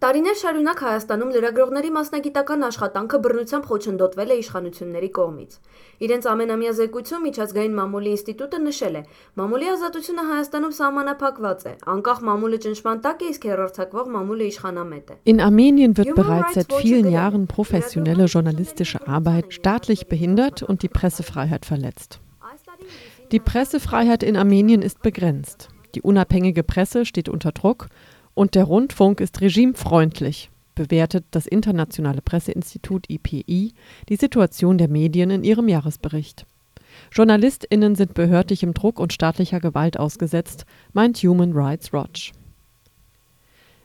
Տարիներ շարունակ Հայաստանում լրագրողների մասնագիտական աշխատանքը բռնությամբ խոչընդոտվել է իշխանությունների կողմից։ Իրենց ամենամյա զեկույցում Միջազգային մամուլի ինստիտուտը նշել է. մամուլի ազատությունը Հայաստանում սահմանափակված է, անկախ մամուլը ճնշման տակ է, իսկ հերարցակվող մամուլը իշխանամետ է։ In Armenien wird bereits seit vielen Jahren professionelle journalistische Arbeit staatlich behindert und die Pressefreiheit verletzt. Die Pressefreiheit in Armenien ist begrenzt. Die unabhängige Presse steht unter Druck und der Rundfunk ist regimefreundlich, bewertet das internationale Presseinstitut IPI die Situation der Medien in ihrem Jahresbericht. JournalistInnen sind behördlichem Druck und staatlicher Gewalt ausgesetzt, meint Human Rights Watch.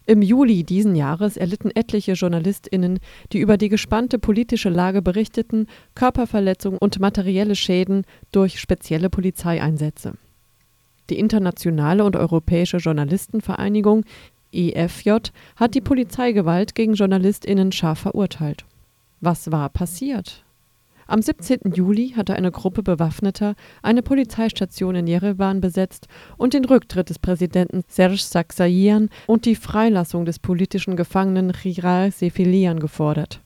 Im Juli diesen Jahres erlitten etliche JournalistInnen, die über die gespannte politische Lage berichteten, Körperverletzungen und materielle Schäden durch spezielle Polizeieinsätze. Die Internationale und Europäische Journalistenvereinigung EFJ hat die Polizeigewalt gegen JournalistInnen scharf verurteilt. Was war passiert? Am 17. Juli hatte eine Gruppe Bewaffneter eine Polizeistation in Jerewan besetzt und den Rücktritt des Präsidenten Serge Sargsyan und die Freilassung des politischen Gefangenen Chiral Sefilian gefordert.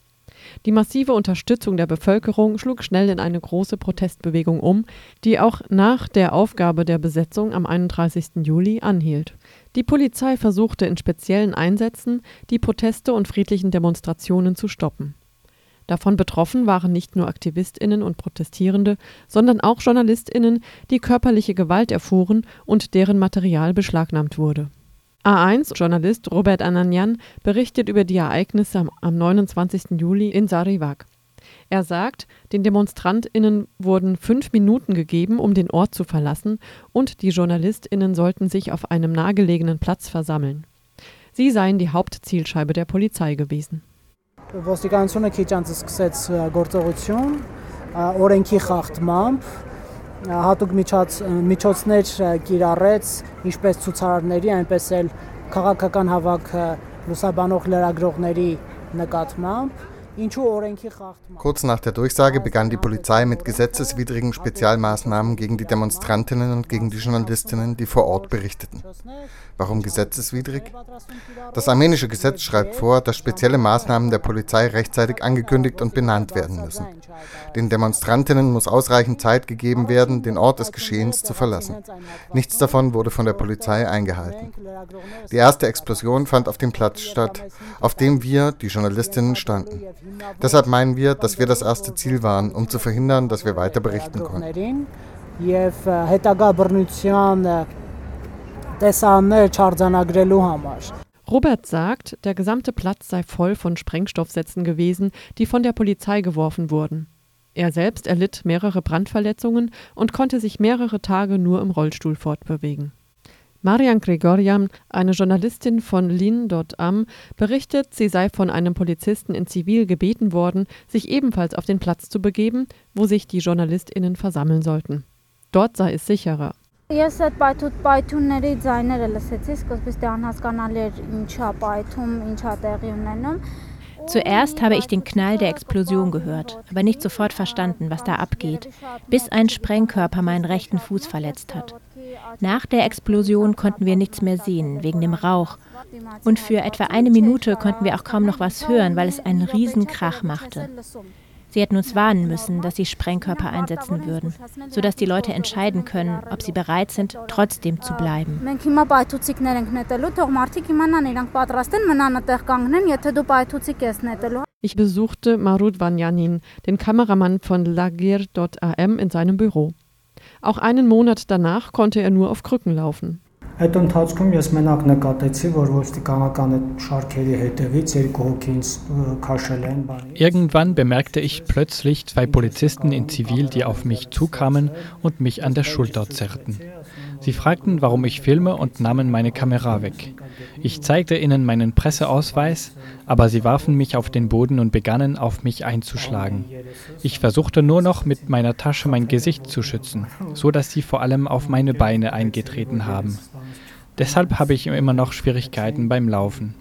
Die massive Unterstützung der Bevölkerung schlug schnell in eine große Protestbewegung um, die auch nach der Aufgabe der Besetzung am 31. Juli anhielt. Die Polizei versuchte in speziellen Einsätzen, die Proteste und friedlichen Demonstrationen zu stoppen. Davon betroffen waren nicht nur Aktivistinnen und Protestierende, sondern auch Journalistinnen, die körperliche Gewalt erfuhren und deren Material beschlagnahmt wurde. A1-Journalist Robert Ananyan berichtet über die Ereignisse am 29. Juli in Sarivak. Er sagt, den DemonstrantInnen wurden fünf Minuten gegeben, um den Ort zu verlassen, und die JournalistInnen sollten sich auf einem nahegelegenen Platz versammeln. Sie seien die Hauptzielscheibe der Polizei gewesen. Ոստիկանությունը քիչ անց սկսեց գործողություն օրենքի խախտմամբ հատուկ միջոց միջոցներ կիրառեց ինչպես ցուցարարների, այնպես էլ քաղաքական հավաքը լուսաբանող լրագրողների նկատմամբ Kurz nach der Durchsage begann die Polizei mit gesetzeswidrigen Spezialmaßnahmen gegen die Demonstrantinnen und gegen die Journalistinnen, die vor Ort berichteten. Warum gesetzeswidrig? Das armenische Gesetz schreibt vor, dass spezielle Maßnahmen der Polizei rechtzeitig angekündigt und benannt werden müssen. Den Demonstrantinnen muss ausreichend Zeit gegeben werden, den Ort des Geschehens zu verlassen. Nichts davon wurde von der Polizei eingehalten. Die erste Explosion fand auf dem Platz statt, auf dem wir, die Journalistinnen, standen. Deshalb meinen wir, dass wir das erste Ziel waren, um zu verhindern, dass wir weiter berichten konnten. Robert sagt, der gesamte Platz sei voll von Sprengstoffsätzen gewesen, die von der Polizei geworfen wurden. Er selbst erlitt mehrere Brandverletzungen und konnte sich mehrere Tage nur im Rollstuhl fortbewegen. Marian Gregorian, eine Journalistin von Lin.am, berichtet, sie sei von einem Polizisten in Zivil gebeten worden, sich ebenfalls auf den Platz zu begeben, wo sich die JournalistInnen versammeln sollten. Dort sei es sicherer. Ես այդ պայթուտ պայթունների ձայները լսեցի, սկզբից դե անհասկանալի էր ինչա պայթում, ինչա տեղի ունենում։ Zuerst habe ich den Knall der Explosion gehört, aber nicht sofort verstanden, was da abgeht, bis ein Sprengkörper meinen rechten Fuß verletzt hat. Nach der Explosion konnten wir nichts mehr sehen, wegen dem Rauch. Und für etwa eine Minute konnten wir auch kaum noch was hören, weil es einen Riesenkrach machte. Sie hätten uns warnen müssen, dass sie Sprengkörper einsetzen würden, sodass die Leute entscheiden können, ob sie bereit sind, trotzdem zu bleiben. Ich besuchte Marut Vanjanin, den Kameramann von Lagir.am in seinem Büro. Auch einen Monat danach konnte er nur auf Krücken laufen. Այդ ընթացքում ես մենակ նկատեցի, որ ոստիկանական այդ շարքերի հետևից երկու հոգի ինձ քաշել են բանի։ Irgendwann bemerkte ich plötzlich zwei Polizisten in Zivil, die auf mich zukamen und mich an der Schulter zerrten. Sie fragten, warum ich filme und nahmen meine Kamera weg. Ich zeigte ihnen meinen Presseausweis, aber sie warfen mich auf den Boden und begannen auf mich einzuschlagen. Ich versuchte nur noch mit meiner Tasche mein Gesicht zu schützen, so dass sie vor allem auf meine Beine eingetreten haben. Deshalb habe ich immer noch Schwierigkeiten beim Laufen.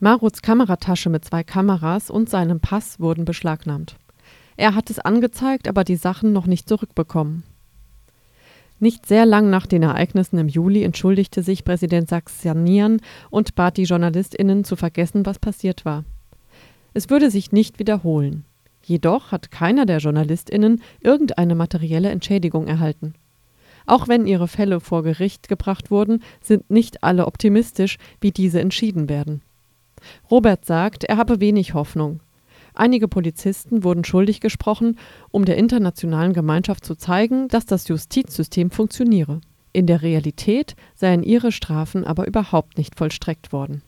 Maruts Kameratasche mit zwei Kameras und seinem Pass wurden beschlagnahmt. Er hat es angezeigt, aber die Sachen noch nicht zurückbekommen. Nicht sehr lang nach den Ereignissen im Juli entschuldigte sich Präsident Saxanian und bat die JournalistInnen zu vergessen, was passiert war. Es würde sich nicht wiederholen. Jedoch hat keiner der JournalistInnen irgendeine materielle Entschädigung erhalten. Auch wenn ihre Fälle vor Gericht gebracht wurden, sind nicht alle optimistisch, wie diese entschieden werden. Robert sagt, er habe wenig Hoffnung. Einige Polizisten wurden schuldig gesprochen, um der internationalen Gemeinschaft zu zeigen, dass das Justizsystem funktioniere. In der Realität seien ihre Strafen aber überhaupt nicht vollstreckt worden.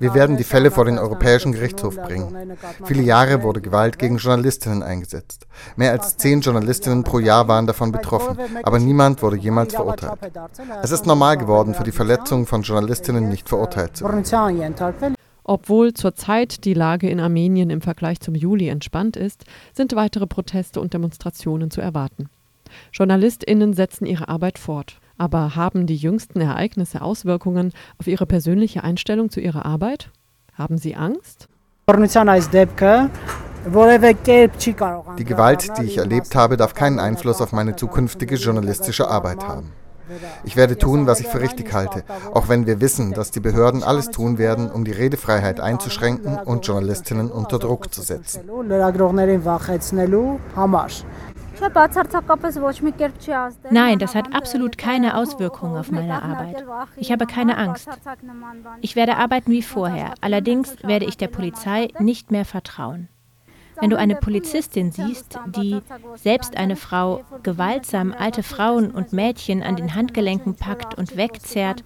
Wir werden die Fälle vor den Europäischen Gerichtshof bringen. Viele Jahre wurde Gewalt gegen Journalistinnen eingesetzt. Mehr als zehn Journalistinnen pro Jahr waren davon betroffen, aber niemand wurde jemals verurteilt. Es ist normal geworden, für die Verletzung von Journalistinnen nicht verurteilt zu werden. Obwohl zurzeit die Lage in Armenien im Vergleich zum Juli entspannt ist, sind weitere Proteste und Demonstrationen zu erwarten. Journalistinnen setzen ihre Arbeit fort. Aber haben die jüngsten Ereignisse Auswirkungen auf Ihre persönliche Einstellung zu Ihrer Arbeit? Haben Sie Angst? Die Gewalt, die ich erlebt habe, darf keinen Einfluss auf meine zukünftige journalistische Arbeit haben. Ich werde tun, was ich für richtig halte, auch wenn wir wissen, dass die Behörden alles tun werden, um die Redefreiheit einzuschränken und Journalistinnen unter Druck zu setzen. Nein, das hat absolut keine Auswirkungen auf meine Arbeit. Ich habe keine Angst. Ich werde arbeiten wie vorher, allerdings werde ich der Polizei nicht mehr vertrauen. Wenn du eine Polizistin siehst, die selbst eine Frau gewaltsam alte Frauen und Mädchen an den Handgelenken packt und wegzerrt,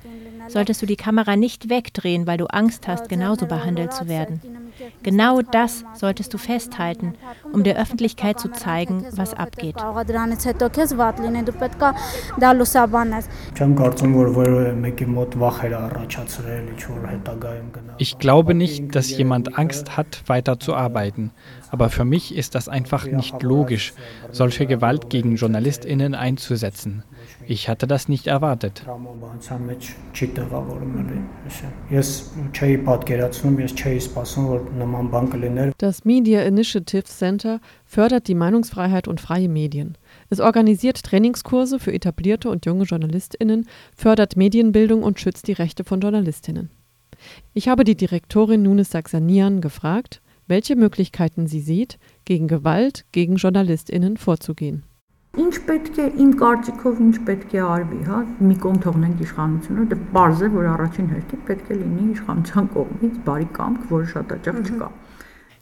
solltest du die Kamera nicht wegdrehen, weil du Angst hast, genauso behandelt zu werden. Genau das solltest du festhalten, um der Öffentlichkeit zu zeigen, was abgeht. Ich glaube nicht, dass jemand Angst hat, weiterzuarbeiten. Aber für mich ist das einfach nicht logisch, solche Gewalt gegen JournalistInnen einzusetzen. Ich hatte das nicht erwartet. Das Media Initiative Center fördert die Meinungsfreiheit und freie Medien. Es organisiert Trainingskurse für etablierte und junge JournalistInnen, fördert Medienbildung und schützt die Rechte von JournalistInnen. Ich habe die Direktorin Nunes Saxanian gefragt, welche Möglichkeiten sie sieht, gegen Gewalt gegen JournalistInnen vorzugehen. Ինչ պետք է իմ կարծիքով ինչ պետք է արվի, հա, մի կողմ թողնենք իշխանությունը, դե բարձ է, որ առաջին հերթին պետք է լինի իշխանության կողմից բարի կամք, որը շատ հաճախ չկա։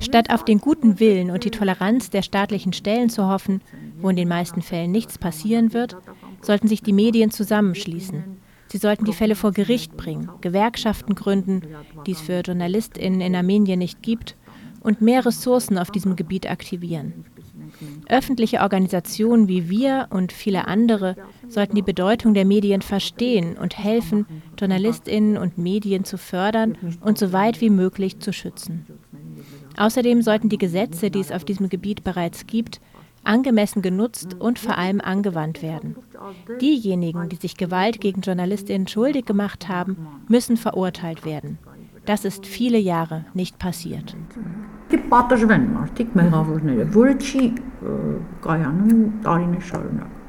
Statt auf den guten Willen und die Toleranz der staatlichen Stellen zu hoffen, wo in den meisten Fällen nichts passieren wird, sollten sich die Medien zusammenschließen. Sie sollten die Fälle vor Gericht bringen, Gewerkschaften gründen, die es für JournalistInnen in Armenien nicht gibt, und mehr Ressourcen auf diesem Gebiet aktivieren. Öffentliche Organisationen wie wir und viele andere sollten die Bedeutung der Medien verstehen und helfen, Journalistinnen und Medien zu fördern und so weit wie möglich zu schützen. Außerdem sollten die Gesetze, die es auf diesem Gebiet bereits gibt, angemessen genutzt und vor allem angewandt werden. Diejenigen, die sich Gewalt gegen Journalistinnen schuldig gemacht haben, müssen verurteilt werden. Das ist viele Jahre nicht passiert. կայանում տարիներ շարունակ։